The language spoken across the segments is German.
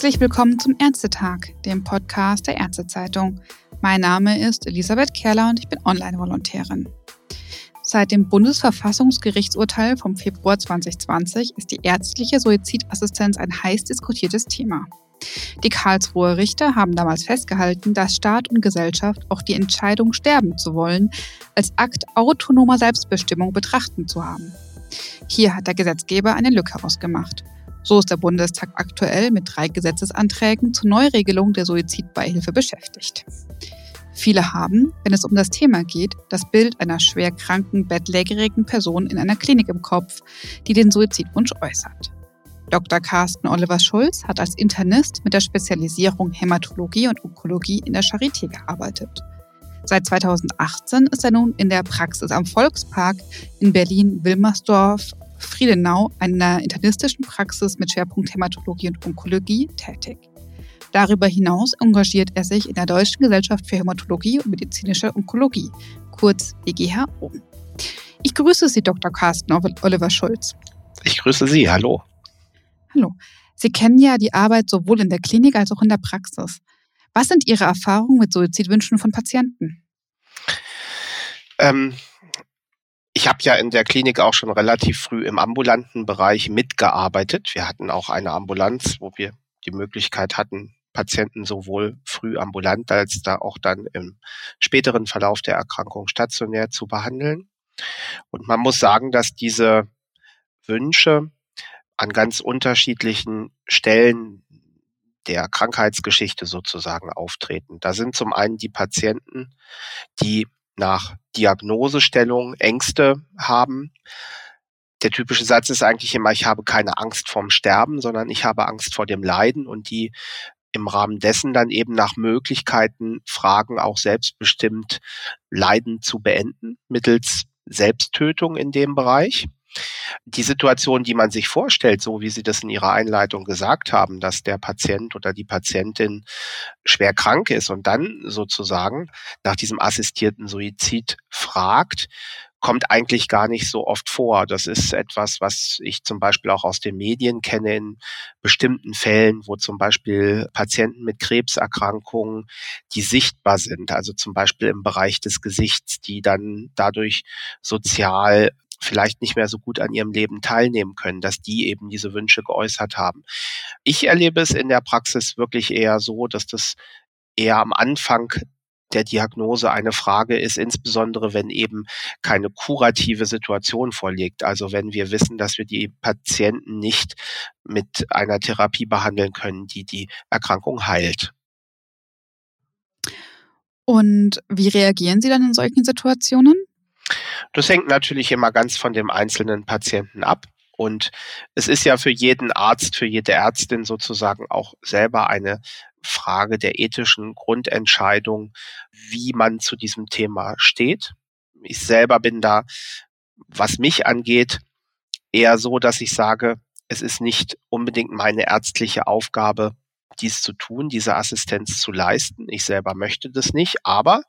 Herzlich willkommen zum Ärztetag, dem Podcast der Ärztezeitung. Mein Name ist Elisabeth Kerler und ich bin Online-Volontärin. Seit dem Bundesverfassungsgerichtsurteil vom Februar 2020 ist die ärztliche Suizidassistenz ein heiß diskutiertes Thema. Die Karlsruher Richter haben damals festgehalten, dass Staat und Gesellschaft auch die Entscheidung, sterben zu wollen, als Akt autonomer Selbstbestimmung betrachten zu haben. Hier hat der Gesetzgeber eine Lücke ausgemacht. So ist der Bundestag aktuell mit drei Gesetzesanträgen zur Neuregelung der Suizidbeihilfe beschäftigt. Viele haben, wenn es um das Thema geht, das Bild einer schwerkranken, bettlägerigen Person in einer Klinik im Kopf, die den Suizidwunsch äußert. Dr. Carsten Oliver Schulz hat als Internist mit der Spezialisierung Hämatologie und Onkologie in der Charité gearbeitet. Seit 2018 ist er nun in der Praxis am Volkspark in Berlin-Wilmersdorf Friedenau, einer internistischen Praxis mit Schwerpunkt Hämatologie und Onkologie, tätig. Darüber hinaus engagiert er sich in der Deutschen Gesellschaft für Hämatologie und medizinische Onkologie, kurz DGHO. Ich grüße Sie, Dr. Carsten Oliver Schulz. Ich grüße Sie, hallo. Hallo. Sie kennen ja die Arbeit sowohl in der Klinik als auch in der Praxis. Was sind Ihre Erfahrungen mit Suizidwünschen von Patienten? Ähm, ich habe ja in der Klinik auch schon relativ früh im ambulanten Bereich mitgearbeitet. Wir hatten auch eine Ambulanz, wo wir die Möglichkeit hatten, Patienten sowohl früh ambulant als da auch dann im späteren Verlauf der Erkrankung stationär zu behandeln. Und man muss sagen, dass diese Wünsche an ganz unterschiedlichen Stellen der Krankheitsgeschichte sozusagen auftreten. Da sind zum einen die Patienten, die nach Diagnosestellung Ängste haben. Der typische Satz ist eigentlich immer, ich habe keine Angst vorm Sterben, sondern ich habe Angst vor dem Leiden und die im Rahmen dessen dann eben nach Möglichkeiten fragen, auch selbstbestimmt Leiden zu beenden mittels Selbsttötung in dem Bereich die Situation, die man sich vorstellt, so wie Sie das in Ihrer Einleitung gesagt haben, dass der Patient oder die Patientin schwer krank ist und dann sozusagen nach diesem assistierten Suizid fragt, kommt eigentlich gar nicht so oft vor. Das ist etwas, was ich zum Beispiel auch aus den Medien kenne in bestimmten Fällen, wo zum Beispiel Patienten mit Krebserkrankungen, die sichtbar sind, also zum Beispiel im Bereich des Gesichts, die dann dadurch sozial vielleicht nicht mehr so gut an ihrem Leben teilnehmen können, dass die eben diese Wünsche geäußert haben. Ich erlebe es in der Praxis wirklich eher so, dass das eher am Anfang der Diagnose eine Frage ist, insbesondere wenn eben keine kurative Situation vorliegt. Also wenn wir wissen, dass wir die Patienten nicht mit einer Therapie behandeln können, die die Erkrankung heilt. Und wie reagieren Sie dann in solchen Situationen? Das hängt natürlich immer ganz von dem einzelnen Patienten ab. Und es ist ja für jeden Arzt, für jede Ärztin sozusagen auch selber eine Frage der ethischen Grundentscheidung, wie man zu diesem Thema steht. Ich selber bin da, was mich angeht, eher so, dass ich sage, es ist nicht unbedingt meine ärztliche Aufgabe, dies zu tun, diese Assistenz zu leisten. Ich selber möchte das nicht, aber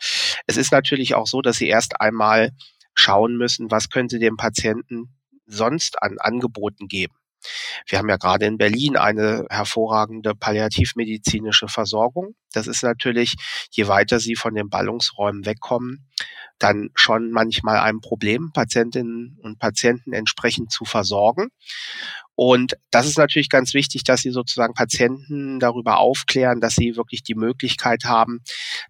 es ist natürlich auch so, dass Sie erst einmal schauen müssen, was können Sie dem Patienten sonst an Angeboten geben. Wir haben ja gerade in Berlin eine hervorragende palliativmedizinische Versorgung. Das ist natürlich, je weiter Sie von den Ballungsräumen wegkommen, dann schon manchmal ein Problem, Patientinnen und Patienten entsprechend zu versorgen. Und das ist natürlich ganz wichtig, dass Sie sozusagen Patienten darüber aufklären, dass sie wirklich die Möglichkeit haben,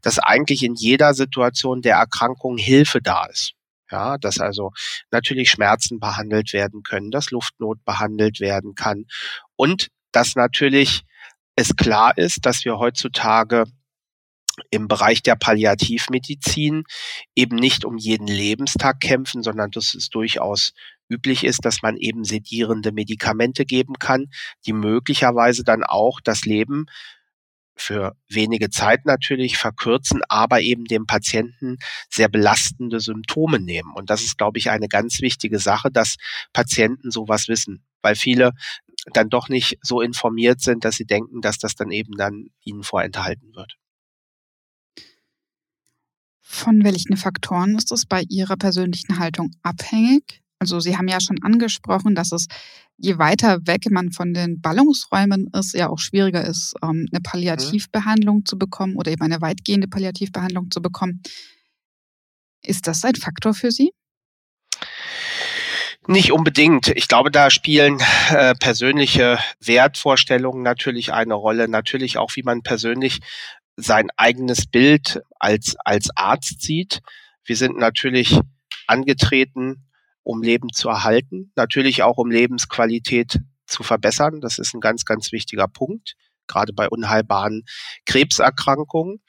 dass eigentlich in jeder Situation der Erkrankung Hilfe da ist. Ja, dass also natürlich Schmerzen behandelt werden können, dass Luftnot behandelt werden kann und dass natürlich es klar ist, dass wir heutzutage im Bereich der Palliativmedizin eben nicht um jeden Lebenstag kämpfen, sondern dass es durchaus üblich ist, dass man eben sedierende Medikamente geben kann, die möglicherweise dann auch das Leben für wenige Zeit natürlich verkürzen, aber eben dem Patienten sehr belastende Symptome nehmen. Und das ist, glaube ich, eine ganz wichtige Sache, dass Patienten sowas wissen, weil viele dann doch nicht so informiert sind, dass sie denken, dass das dann eben dann ihnen vorenthalten wird. Von welchen Faktoren ist es bei Ihrer persönlichen Haltung abhängig, Also Sie haben ja schon angesprochen, dass es je weiter weg man von den Ballungsräumen ist, ja auch schwieriger ist, ähm, eine Palliativbehandlung zu bekommen oder eben eine weitgehende Palliativbehandlung zu bekommen. Ist das ein Faktor für Sie? Nicht unbedingt. Ich glaube, da spielen äh, persönliche Wertvorstellungen natürlich eine Rolle. Natürlich auch, wie man persönlich sein eigenes Bild als, als Arzt sieht. Wir sind natürlich angetreten, um Leben zu erhalten, natürlich auch um Lebensqualität zu verbessern. Das ist ein ganz, ganz wichtiger Punkt, gerade bei unheilbaren Krebserkrankungen.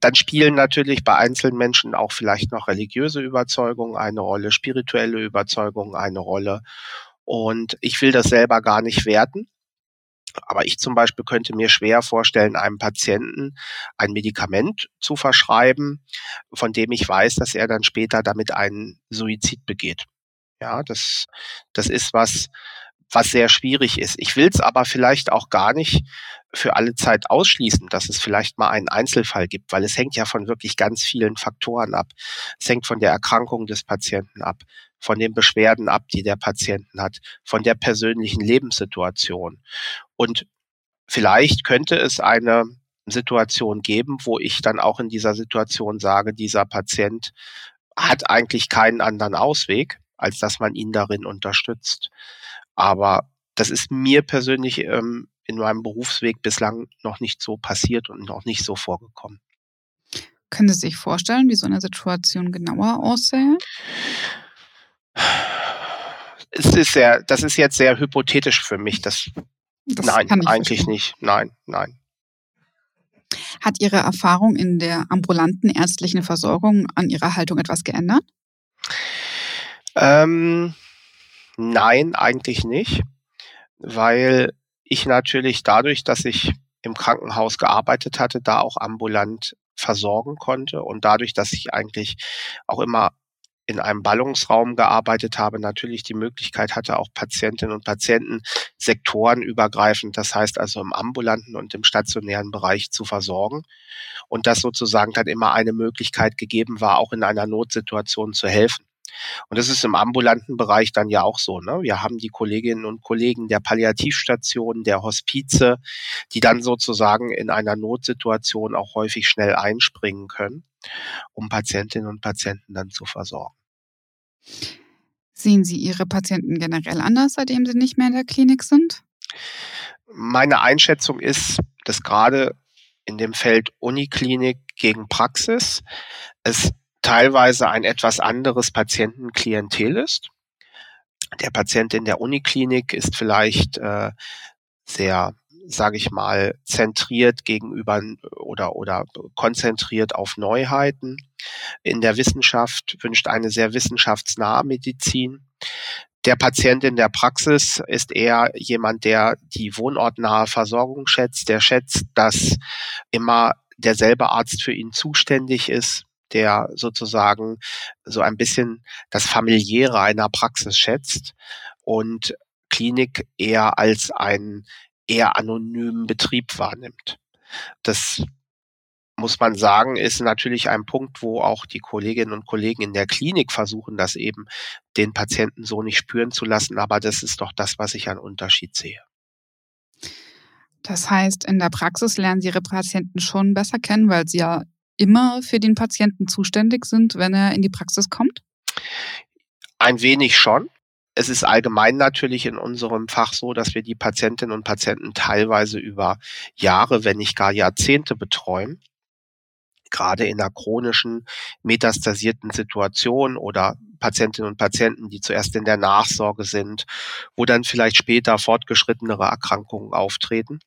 Dann spielen natürlich bei einzelnen Menschen auch vielleicht noch religiöse Überzeugungen eine Rolle, spirituelle Überzeugungen eine Rolle. Und ich will das selber gar nicht werten. Aber ich zum Beispiel könnte mir schwer vorstellen, einem Patienten ein Medikament zu verschreiben, von dem ich weiß, dass er dann später damit einen Suizid begeht. Ja, das, das ist was, was sehr schwierig ist. Ich will es aber vielleicht auch gar nicht für alle Zeit ausschließen, dass es vielleicht mal einen Einzelfall gibt, weil es hängt ja von wirklich ganz vielen Faktoren ab. Es hängt von der Erkrankung des Patienten ab, von den Beschwerden ab, die der Patienten hat, von der persönlichen Lebenssituation. Und vielleicht könnte es eine Situation geben, wo ich dann auch in dieser Situation sage, dieser Patient hat eigentlich keinen anderen Ausweg, als dass man ihn darin unterstützt. Aber das ist mir persönlich ähm, in meinem Berufsweg bislang noch nicht so passiert und noch nicht so vorgekommen. Können Sie sich vorstellen, wie so eine Situation genauer aussähe? Es ist sehr, das ist jetzt sehr hypothetisch für mich. Das, das nein, eigentlich verstehen. nicht. Nein, nein. Hat Ihre Erfahrung in der ambulanten ärztlichen Versorgung an Ihrer Haltung etwas geändert? Ähm, nein, eigentlich nicht, weil ich natürlich dadurch, dass ich im Krankenhaus gearbeitet hatte, da auch ambulant versorgen konnte und dadurch, dass ich eigentlich auch immer in einem Ballungsraum gearbeitet habe, natürlich die Möglichkeit hatte, auch Patientinnen und Patienten sektorenübergreifend, das heißt also im ambulanten und im stationären Bereich zu versorgen und das sozusagen dann immer eine Möglichkeit gegeben war, auch in einer Notsituation zu helfen. Und das ist im ambulanten Bereich dann ja auch so. Ne? Wir haben die Kolleginnen und Kollegen der Palliativstationen, der Hospize, die dann sozusagen in einer Notsituation auch häufig schnell einspringen können, um Patientinnen und Patienten dann zu versorgen. Sehen Sie Ihre Patienten generell anders, seitdem Sie nicht mehr in der Klinik sind? Meine Einschätzung ist, dass gerade in dem Feld Uniklinik gegen Praxis es teilweise ein etwas anderes Patientenklientel ist. Der Patient in der Uniklinik ist vielleicht äh, sehr, sage ich mal, zentriert gegenüber oder, oder konzentriert auf Neuheiten. In der Wissenschaft wünscht eine sehr wissenschaftsnahe Medizin. Der Patient in der Praxis ist eher jemand, der die wohnortnahe Versorgung schätzt, der schätzt, dass immer derselbe Arzt für ihn zuständig ist, der sozusagen so ein bisschen das familiäre einer Praxis schätzt und Klinik eher als einen eher anonymen Betrieb wahrnimmt. Das muss man sagen, ist natürlich ein Punkt, wo auch die Kolleginnen und Kollegen in der Klinik versuchen, das eben den Patienten so nicht spüren zu lassen. Aber das ist doch das, was ich an Unterschied sehe. Das heißt, in der Praxis lernen Sie Ihre Patienten schon besser kennen, weil Sie ja immer für den Patienten zuständig sind, wenn er in die Praxis kommt? Ein wenig schon. Es ist allgemein natürlich in unserem Fach so, dass wir die Patientinnen und Patienten teilweise über Jahre, wenn nicht gar Jahrzehnte betreuen. Gerade in einer chronischen, metastasierten Situation oder Patientinnen und Patienten, die zuerst in der Nachsorge sind, wo dann vielleicht später fortgeschrittenere Erkrankungen auftreten.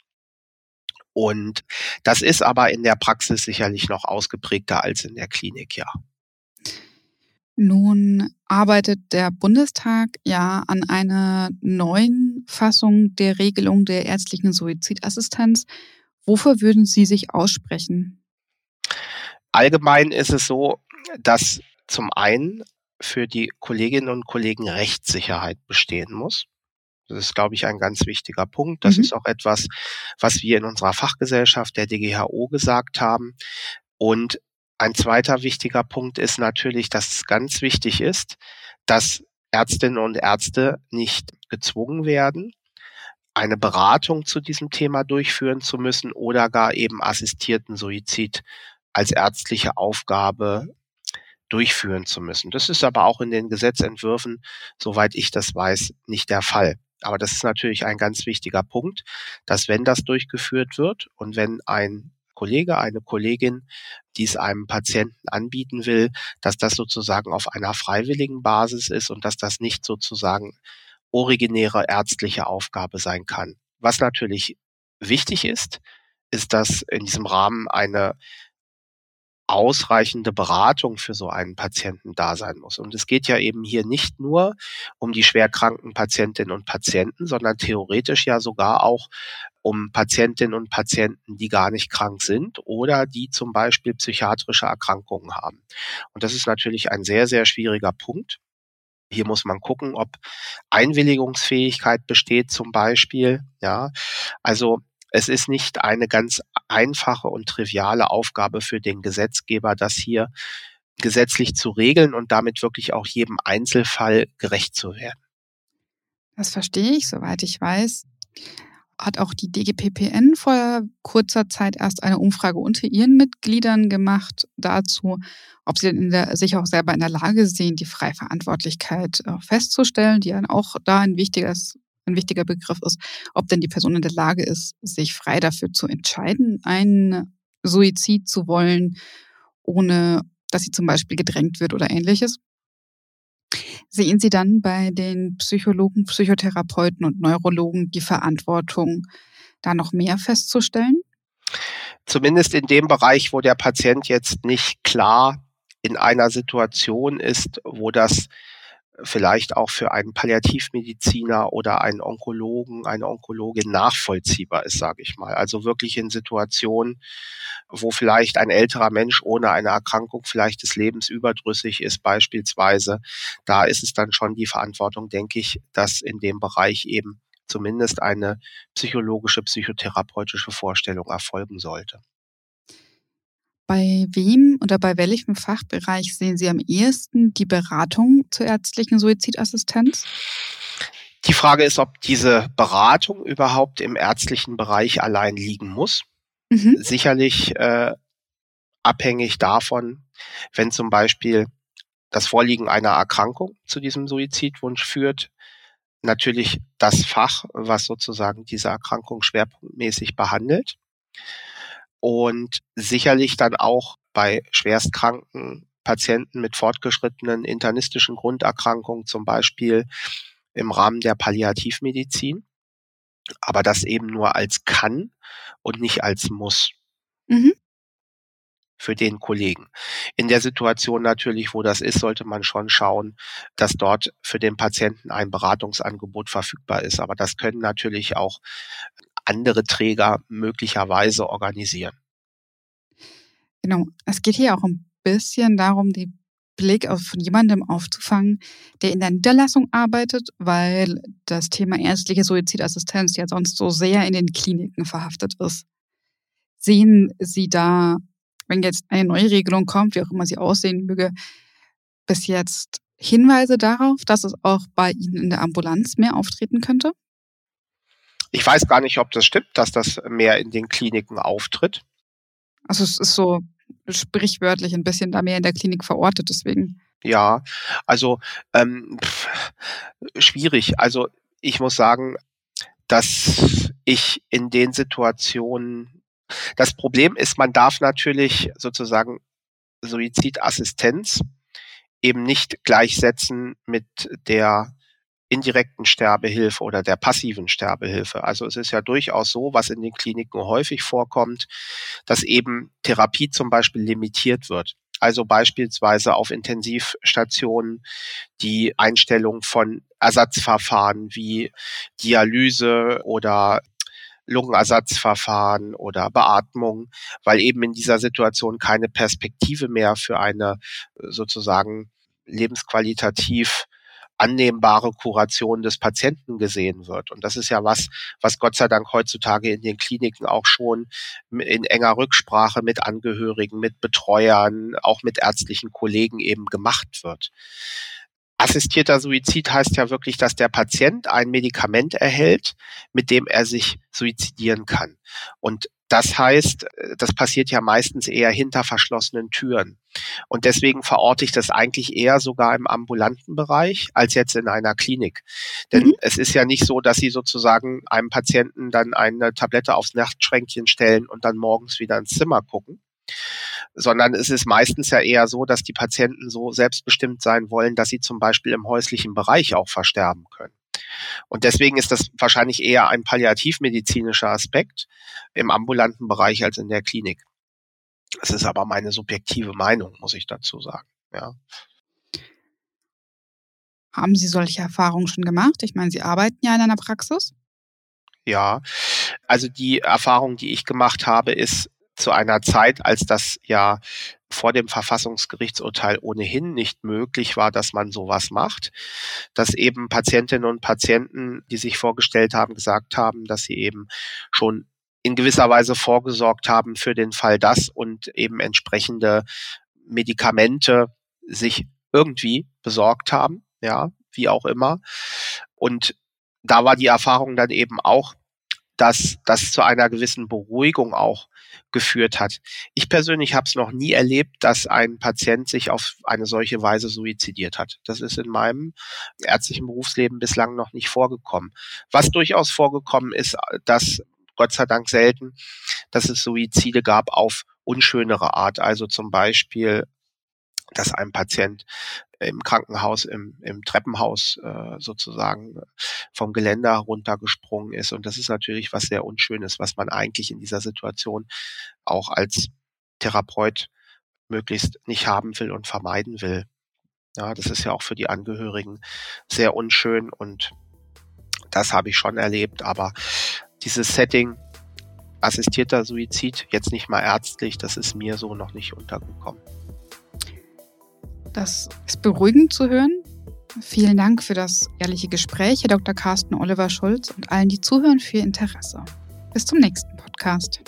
Und das ist aber in der Praxis sicherlich noch ausgeprägter als in der Klinik, ja. Nun arbeitet der Bundestag ja an einer neuen Fassung der Regelung der ärztlichen Suizidassistenz. Wofür würden Sie sich aussprechen? Allgemein ist es so, dass zum einen für die Kolleginnen und Kollegen Rechtssicherheit bestehen muss. Das ist, glaube ich, ein ganz wichtiger Punkt. Das mhm. ist auch etwas, was wir in unserer Fachgesellschaft der DGHO gesagt haben. Und ein zweiter wichtiger Punkt ist natürlich, dass es ganz wichtig ist, dass Ärztinnen und Ärzte nicht gezwungen werden, eine Beratung zu diesem Thema durchführen zu müssen oder gar eben assistierten Suizid als ärztliche Aufgabe durchführen zu müssen. Das ist aber auch in den Gesetzentwürfen, soweit ich das weiß, nicht der Fall. Aber das ist natürlich ein ganz wichtiger Punkt, dass wenn das durchgeführt wird und wenn ein Kollege, eine Kollegin dies einem Patienten anbieten will, dass das sozusagen auf einer freiwilligen Basis ist und dass das nicht sozusagen originäre ärztliche Aufgabe sein kann. Was natürlich wichtig ist, ist, dass in diesem Rahmen eine ausreichende Beratung für so einen Patienten da sein muss. Und es geht ja eben hier nicht nur um die schwerkranken Patientinnen und Patienten, sondern theoretisch ja sogar auch um Patientinnen und Patienten, die gar nicht krank sind oder die zum Beispiel psychiatrische Erkrankungen haben. Und das ist natürlich ein sehr, sehr schwieriger Punkt. Hier muss man gucken, ob Einwilligungsfähigkeit besteht zum Beispiel. Ja, also es ist nicht eine ganz einfache und triviale Aufgabe für den Gesetzgeber, das hier gesetzlich zu regeln und damit wirklich auch jedem Einzelfall gerecht zu werden. Das verstehe ich, soweit ich weiß hat auch die DGPPN vor kurzer Zeit erst eine Umfrage unter ihren Mitgliedern gemacht dazu, ob sie der, sich auch selber in der Lage sehen, die Freiverantwortlichkeit äh, festzustellen, die dann auch da ein, wichtiges, ein wichtiger Begriff ist, ob denn die Person in der Lage ist, sich frei dafür zu entscheiden, einen Suizid zu wollen, ohne dass sie zum Beispiel gedrängt wird oder ähnliches. Sehen Sie dann bei den Psychologen, Psychotherapeuten und Neurologen die Verantwortung, da noch mehr festzustellen? Zumindest in dem Bereich, wo der Patient jetzt nicht klar in einer Situation ist, wo das vielleicht auch für einen Palliativmediziner oder einen Onkologen, eine Onkologin nachvollziehbar ist, sage ich mal. Also wirklich in Situationen, wo vielleicht ein älterer Mensch ohne eine Erkrankung vielleicht des Lebens überdrüssig ist beispielsweise. Da ist es dann schon die Verantwortung, denke ich, dass in dem Bereich eben zumindest eine psychologische, psychotherapeutische Vorstellung erfolgen sollte. Bei wem oder bei welchem Fachbereich sehen Sie am ehesten die Beratung zur ärztlichen Suizidassistenz? Die Frage ist, ob diese Beratung überhaupt im ärztlichen Bereich allein liegen muss. Mhm. Sicherlich äh, abhängig davon, wenn zum Beispiel das Vorliegen einer Erkrankung zu diesem Suizidwunsch führt, natürlich das Fach, was sozusagen diese Erkrankung schwerpunktmäßig behandelt und sicherlich dann auch bei schwerstkranken Patienten mit fortgeschrittenen internistischen Grunderkrankungen, zum Beispiel im Rahmen der Palliativmedizin, aber das eben nur als kann und nicht als muss. Mhm. Für den Kollegen. In der Situation natürlich, wo das ist, sollte man schon schauen, dass dort für den Patienten ein Beratungsangebot verfügbar ist. Aber das können natürlich auch andere Träger möglicherweise organisieren. Genau. Es geht hier auch ein bisschen darum, die Blick von jemandem aufzufangen, der in der Niederlassung arbeitet, weil das Thema ärztliche Suizidassistenz ja sonst so sehr in den Kliniken verhaftet ist. Sehen Sie da, wenn jetzt eine neue Regelung kommt, wie auch immer sie aussehen möge, bis jetzt Hinweise darauf, dass es auch bei Ihnen in der Ambulanz mehr auftreten könnte? Ich weiß gar nicht, ob das stimmt, dass das mehr in den Kliniken auftritt. Also es ist so sprichwörtlich ein bisschen da mehr in der Klinik verortet, deswegen. Ja, also ähm, pff, schwierig. Also ich muss sagen, dass ich in den Situationen, das Problem ist, man darf natürlich sozusagen Suizidassistenz eben nicht gleichsetzen mit der indirekten Sterbehilfe oder der passiven Sterbehilfe. Also es ist ja durchaus so, was in den Kliniken häufig vorkommt, dass eben Therapie zum Beispiel limitiert wird. Also beispielsweise auf Intensivstationen die Einstellung von Ersatzverfahren wie Dialyse oder Lungenersatzverfahren oder Beatmung, weil eben in dieser Situation keine Perspektive mehr für eine sozusagen lebensqualitativ annehmbare Kuration des Patienten gesehen wird. Und das ist ja was, was Gott sei Dank heutzutage in den Kliniken auch schon in enger Rücksprache mit Angehörigen, mit Betreuern, auch mit ärztlichen Kollegen eben gemacht wird. assistierter Suizid heißt ja wirklich, dass der Patient ein Medikament erhält, mit dem er sich suizidieren kann. Und das heißt, das passiert ja meistens eher hinter verschlossenen Türen. Und deswegen verorte ich das eigentlich eher sogar im ambulanten Bereich als jetzt in einer Klinik. Denn mhm. es ist ja nicht so, dass Sie sozusagen einem Patienten dann eine Tablette aufs Nachtschränkchen stellen und dann morgens wieder ins Zimmer gucken, sondern es ist meistens ja eher so, dass die Patienten so selbstbestimmt sein wollen, dass sie zum Beispiel im häuslichen Bereich auch versterben können. Und deswegen ist das wahrscheinlich eher ein palliativmedizinischer Aspekt im ambulanten Bereich als in der Klinik. Das ist aber meine subjektive Meinung, muss ich dazu sagen. Ja. Haben Sie solche Erfahrungen schon gemacht? Ich meine, Sie arbeiten ja in einer Praxis. Ja, also die Erfahrung, die ich gemacht habe, ist zu einer Zeit, als das ja vor dem Verfassungsgerichtsurteil ohnehin nicht möglich war, dass man sowas macht, dass eben Patientinnen und Patienten, die sich vorgestellt haben, gesagt haben, dass sie eben schon in gewisser Weise vorgesorgt haben für den Fall das und eben entsprechende Medikamente sich irgendwie besorgt haben, ja, wie auch immer. Und da war die Erfahrung dann eben auch, dass das zu einer gewissen Beruhigung auch geführt hat. Ich persönlich habe es noch nie erlebt, dass ein Patient sich auf eine solche Weise suizidiert hat. Das ist in meinem ärztlichen Berufsleben bislang noch nicht vorgekommen. Was durchaus vorgekommen ist, dass Gott sei Dank selten, dass es Suizide gab auf unschönere Art, also zum Beispiel dass ein Patient im Krankenhaus, im, im Treppenhaus äh, sozusagen vom Geländer runtergesprungen ist. Und das ist natürlich was sehr Unschönes, was man eigentlich in dieser Situation auch als Therapeut möglichst nicht haben will und vermeiden will. Ja, das ist ja auch für die Angehörigen sehr unschön und das habe ich schon erlebt, aber dieses Setting assistierter Suizid, jetzt nicht mal ärztlich, das ist mir so noch nicht untergekommen. Das ist beruhigend zu hören. Vielen Dank für das ehrliche Gespräch, Herr Dr. Carsten Oliver Schulz und allen, die zuhören, für Ihr Interesse. Bis zum nächsten Podcast.